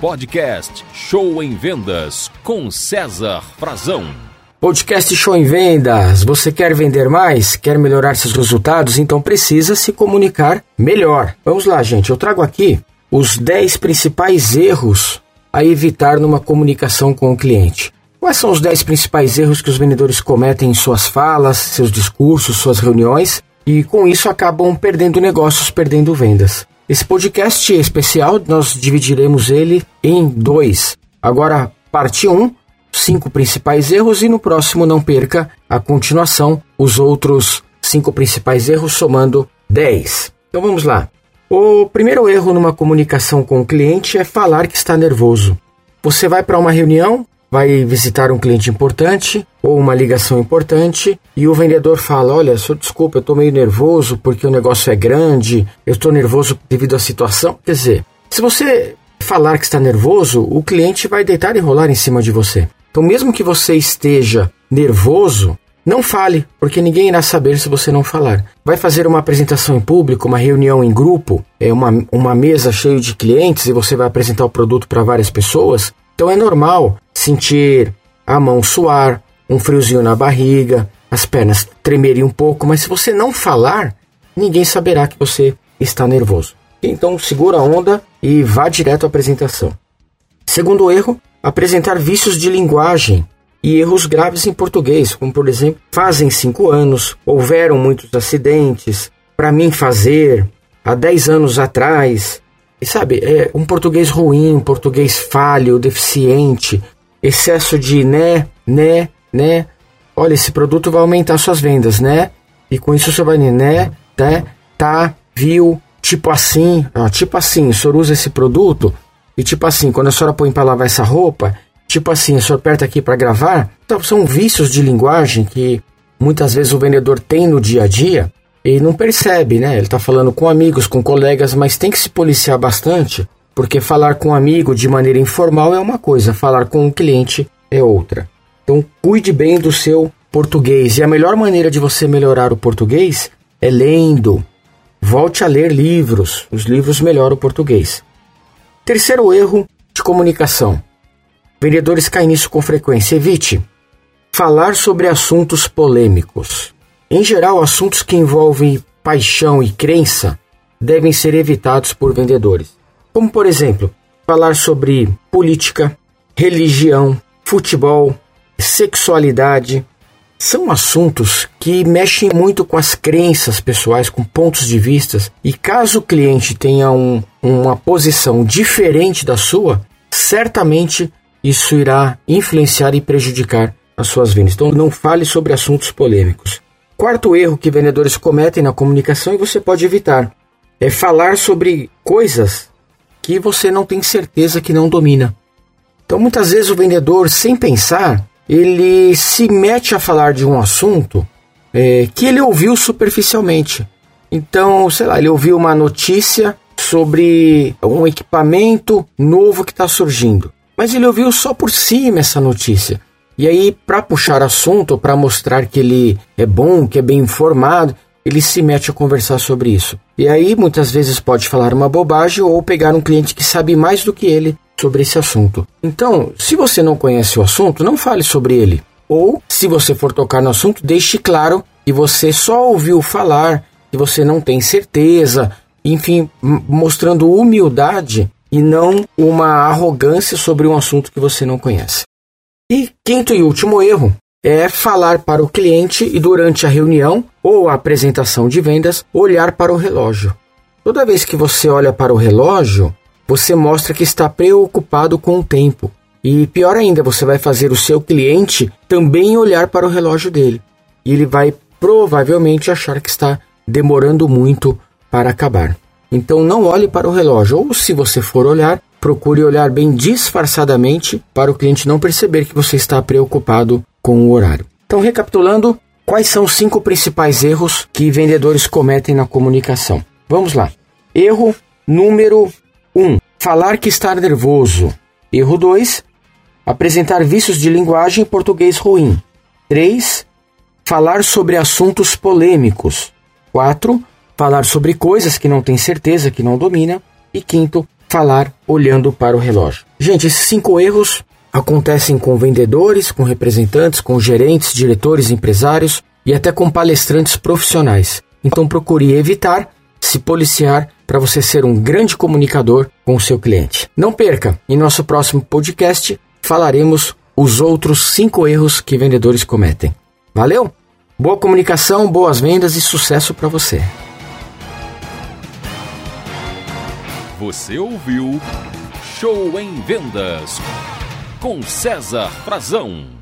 Podcast Show em Vendas com César Frazão. Podcast Show em Vendas. Você quer vender mais? Quer melhorar seus resultados? Então precisa se comunicar melhor. Vamos lá, gente. Eu trago aqui os 10 principais erros a evitar numa comunicação com o cliente. Quais são os 10 principais erros que os vendedores cometem em suas falas, seus discursos, suas reuniões e com isso acabam perdendo negócios, perdendo vendas? Esse podcast especial nós dividiremos ele em dois. Agora, parte 1, um, cinco principais erros, e no próximo não perca a continuação, os outros cinco principais erros, somando 10. Então vamos lá. O primeiro erro numa comunicação com o cliente é falar que está nervoso. Você vai para uma reunião, vai visitar um cliente importante ou uma ligação importante e o vendedor fala: Olha, senhor, desculpa, eu estou meio nervoso porque o negócio é grande, eu estou nervoso devido à situação. Quer dizer, se você falar que está nervoso, o cliente vai deitar e rolar em cima de você. Então, mesmo que você esteja nervoso, não fale, porque ninguém irá saber se você não falar. Vai fazer uma apresentação em público, uma reunião em grupo, é uma, uma mesa cheia de clientes e você vai apresentar o produto para várias pessoas. Então é normal sentir a mão suar, um friozinho na barriga, as pernas tremerem um pouco, mas se você não falar, ninguém saberá que você está nervoso. Então segura a onda e vá direto à apresentação. Segundo erro, apresentar vícios de linguagem e erros graves em português, como por exemplo, fazem cinco anos, houveram muitos acidentes, para mim fazer, há dez anos atrás. E sabe, é um português ruim, um português falho, deficiente, excesso de né, né, né. Olha, esse produto vai aumentar suas vendas, né? E com isso você vai, né, tá, tá, viu, tipo assim, ó, tipo assim, o senhor usa esse produto e tipo assim, quando a senhora põe para lavar essa roupa, tipo assim, a senhora aperta aqui para gravar. Então, são vícios de linguagem que muitas vezes o vendedor tem no dia a dia e não percebe, né? Ele está falando com amigos, com colegas, mas tem que se policiar bastante porque falar com um amigo de maneira informal é uma coisa, falar com um cliente é outra. Então, cuide bem do seu português. E a melhor maneira de você melhorar o português é lendo. Volte a ler livros. Os livros melhoram o português. Terceiro erro de comunicação. Vendedores caem nisso com frequência. Evite falar sobre assuntos polêmicos. Em geral, assuntos que envolvem paixão e crença devem ser evitados por vendedores. Como, por exemplo, falar sobre política, religião, futebol, sexualidade. São assuntos que mexem muito com as crenças pessoais, com pontos de vistas, e caso o cliente tenha um, uma posição diferente da sua, certamente isso irá influenciar e prejudicar as suas vendas. Então, não fale sobre assuntos polêmicos. Quarto erro que vendedores cometem na comunicação e você pode evitar é falar sobre coisas que você não tem certeza que não domina. Então, muitas vezes o vendedor, sem pensar, ele se mete a falar de um assunto é, que ele ouviu superficialmente. Então, sei lá, ele ouviu uma notícia sobre um equipamento novo que está surgindo, mas ele ouviu só por cima essa notícia. E aí, para puxar assunto, para mostrar que ele é bom, que é bem informado, ele se mete a conversar sobre isso. E aí, muitas vezes, pode falar uma bobagem ou pegar um cliente que sabe mais do que ele sobre esse assunto. Então, se você não conhece o assunto, não fale sobre ele. Ou, se você for tocar no assunto, deixe claro que você só ouviu falar, que você não tem certeza, enfim, mostrando humildade e não uma arrogância sobre um assunto que você não conhece. E quinto e último erro é falar para o cliente e durante a reunião ou a apresentação de vendas olhar para o relógio. Toda vez que você olha para o relógio, você mostra que está preocupado com o tempo. E pior ainda, você vai fazer o seu cliente também olhar para o relógio dele. E ele vai provavelmente achar que está demorando muito para acabar. Então não olhe para o relógio, ou se você for olhar, procure olhar bem disfarçadamente para o cliente não perceber que você está preocupado com o horário. Então, recapitulando, quais são os cinco principais erros que vendedores cometem na comunicação? Vamos lá. Erro número 1: um, falar que está nervoso. Erro 2: apresentar vícios de linguagem em português ruim. 3. Falar sobre assuntos polêmicos. 4. Falar sobre coisas que não tem certeza, que não domina. E quinto, falar olhando para o relógio. Gente, esses cinco erros acontecem com vendedores, com representantes, com gerentes, diretores, empresários e até com palestrantes profissionais. Então procure evitar se policiar para você ser um grande comunicador com o seu cliente. Não perca, em nosso próximo podcast falaremos os outros cinco erros que vendedores cometem. Valeu? Boa comunicação, boas vendas e sucesso para você. Você ouviu Show em Vendas com César Frazão.